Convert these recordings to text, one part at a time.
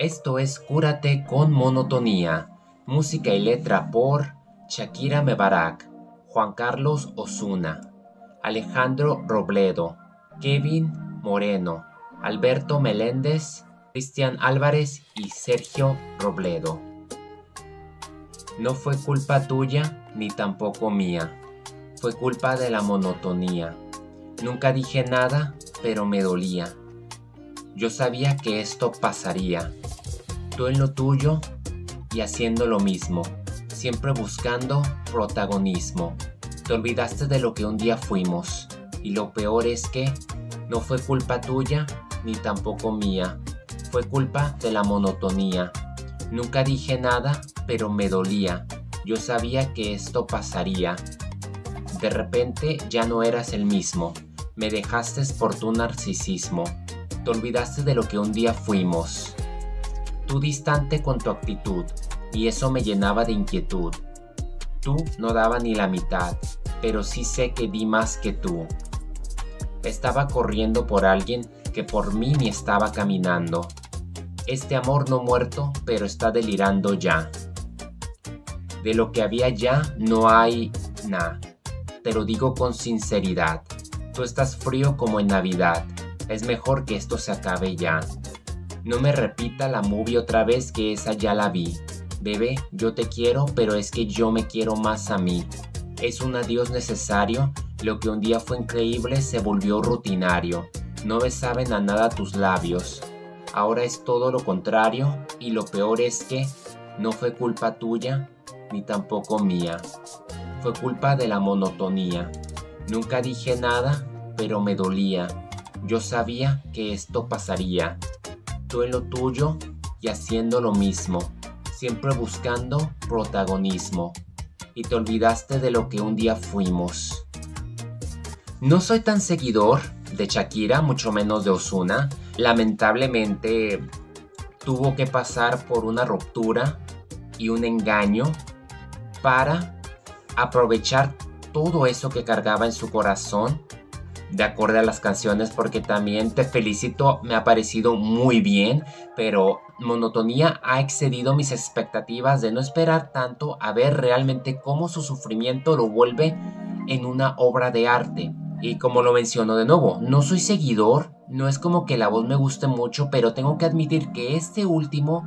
Esto es Cúrate con Monotonía, música y letra por Shakira Mebarak, Juan Carlos Osuna, Alejandro Robledo, Kevin Moreno, Alberto Meléndez, Cristian Álvarez y Sergio Robledo. No fue culpa tuya ni tampoco mía, fue culpa de la monotonía. Nunca dije nada, pero me dolía. Yo sabía que esto pasaría tú en lo tuyo y haciendo lo mismo, siempre buscando protagonismo. Te olvidaste de lo que un día fuimos y lo peor es que no fue culpa tuya ni tampoco mía, fue culpa de la monotonía. Nunca dije nada, pero me dolía. Yo sabía que esto pasaría. De repente ya no eras el mismo. Me dejaste por tu narcisismo. Te olvidaste de lo que un día fuimos tú distante con tu actitud, y eso me llenaba de inquietud. Tú no daba ni la mitad, pero sí sé que di más que tú. Estaba corriendo por alguien que por mí ni estaba caminando. Este amor no muerto, pero está delirando ya. De lo que había ya no hay nada. Te lo digo con sinceridad. Tú estás frío como en Navidad. Es mejor que esto se acabe ya. No me repita la movie otra vez que esa ya la vi. Bebé, yo te quiero, pero es que yo me quiero más a mí. Es un adiós necesario, lo que un día fue increíble se volvió rutinario. No me saben a nada tus labios. Ahora es todo lo contrario y lo peor es que no fue culpa tuya ni tampoco mía. Fue culpa de la monotonía. Nunca dije nada, pero me dolía. Yo sabía que esto pasaría tú en lo tuyo y haciendo lo mismo, siempre buscando protagonismo, y te olvidaste de lo que un día fuimos. No soy tan seguidor de Shakira, mucho menos de Osuna. Lamentablemente tuvo que pasar por una ruptura y un engaño para aprovechar todo eso que cargaba en su corazón de acorde a las canciones porque también te felicito, me ha parecido muy bien, pero Monotonía ha excedido mis expectativas de no esperar tanto a ver realmente cómo su sufrimiento lo vuelve en una obra de arte. Y como lo menciono de nuevo, no soy seguidor, no es como que la voz me guste mucho, pero tengo que admitir que este último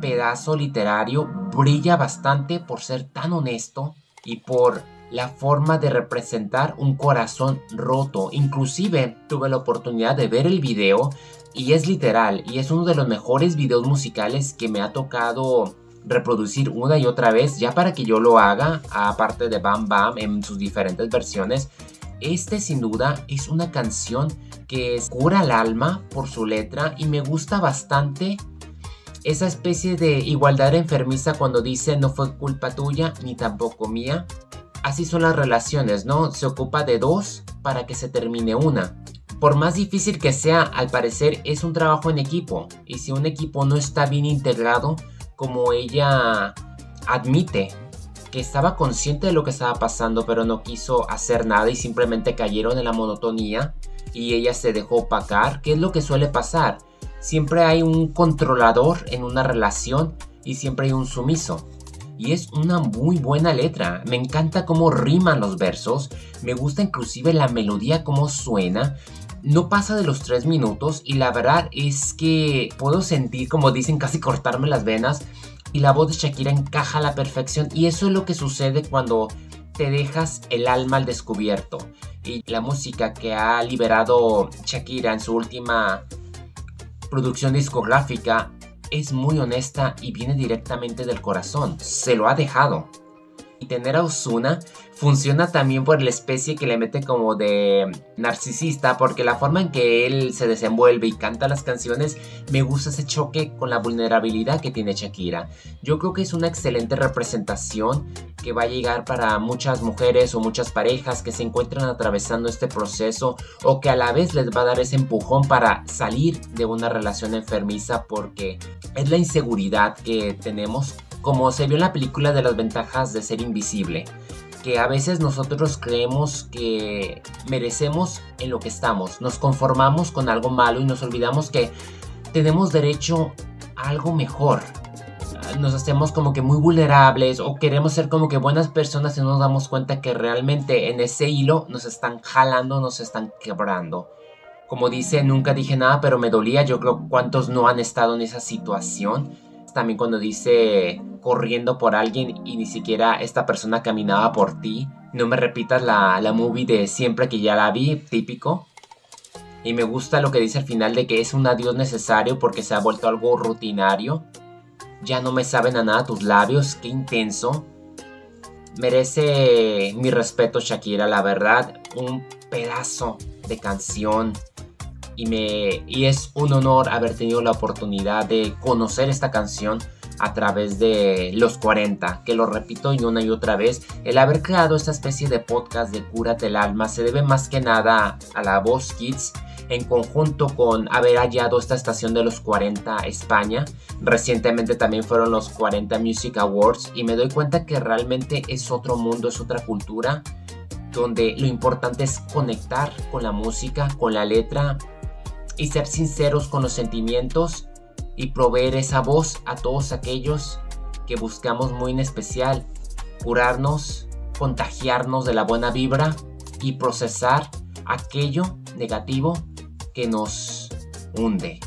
pedazo literario brilla bastante por ser tan honesto y por la forma de representar un corazón roto. Inclusive tuve la oportunidad de ver el video y es literal y es uno de los mejores videos musicales que me ha tocado reproducir una y otra vez ya para que yo lo haga aparte de Bam Bam en sus diferentes versiones. Este sin duda es una canción que cura el alma por su letra y me gusta bastante esa especie de igualdad enfermiza cuando dice no fue culpa tuya ni tampoco mía así son las relaciones, ¿no? Se ocupa de dos para que se termine una. Por más difícil que sea, al parecer es un trabajo en equipo. Y si un equipo no está bien integrado, como ella admite, que estaba consciente de lo que estaba pasando, pero no quiso hacer nada y simplemente cayeron en la monotonía y ella se dejó opacar, ¿qué es lo que suele pasar? Siempre hay un controlador en una relación y siempre hay un sumiso y es una muy buena letra. Me encanta cómo riman los versos, me gusta inclusive la melodía, cómo suena. No pasa de los tres minutos y la verdad es que puedo sentir, como dicen, casi cortarme las venas y la voz de Shakira encaja a la perfección y eso es lo que sucede cuando te dejas el alma al descubierto. Y la música que ha liberado Shakira en su última producción discográfica es muy honesta y viene directamente del corazón. Se lo ha dejado. Y tener a Osuna funciona también por la especie que le mete como de narcisista, porque la forma en que él se desenvuelve y canta las canciones, me gusta ese choque con la vulnerabilidad que tiene Shakira. Yo creo que es una excelente representación que va a llegar para muchas mujeres o muchas parejas que se encuentran atravesando este proceso o que a la vez les va a dar ese empujón para salir de una relación enfermiza porque es la inseguridad que tenemos como se vio en la película de las ventajas de ser invisible, que a veces nosotros creemos que merecemos en lo que estamos, nos conformamos con algo malo y nos olvidamos que tenemos derecho algo mejor. Nos hacemos como que muy vulnerables o queremos ser como que buenas personas y no nos damos cuenta que realmente en ese hilo nos están jalando, nos están quebrando. Como dice, nunca dije nada, pero me dolía. Yo creo cuántos no han estado en esa situación. También cuando dice corriendo por alguien y ni siquiera esta persona caminaba por ti. No me repitas la, la movie de siempre que ya la vi, típico. Y me gusta lo que dice al final de que es un adiós necesario porque se ha vuelto algo rutinario. Ya no me saben a nada tus labios, qué intenso. Merece mi respeto Shakira, la verdad, un pedazo de canción y, me, y es un honor haber tenido la oportunidad de conocer esta canción a través de los 40, que lo repito y una y otra vez, el haber creado esta especie de podcast de Cúrate el alma se debe más que nada a la voz Kids en conjunto con haber hallado esta estación de los 40 España. Recientemente también fueron los 40 Music Awards y me doy cuenta que realmente es otro mundo, es otra cultura, donde lo importante es conectar con la música, con la letra y ser sinceros con los sentimientos y proveer esa voz a todos aquellos que buscamos muy en especial, curarnos, contagiarnos de la buena vibra y procesar aquello negativo que nos hunde.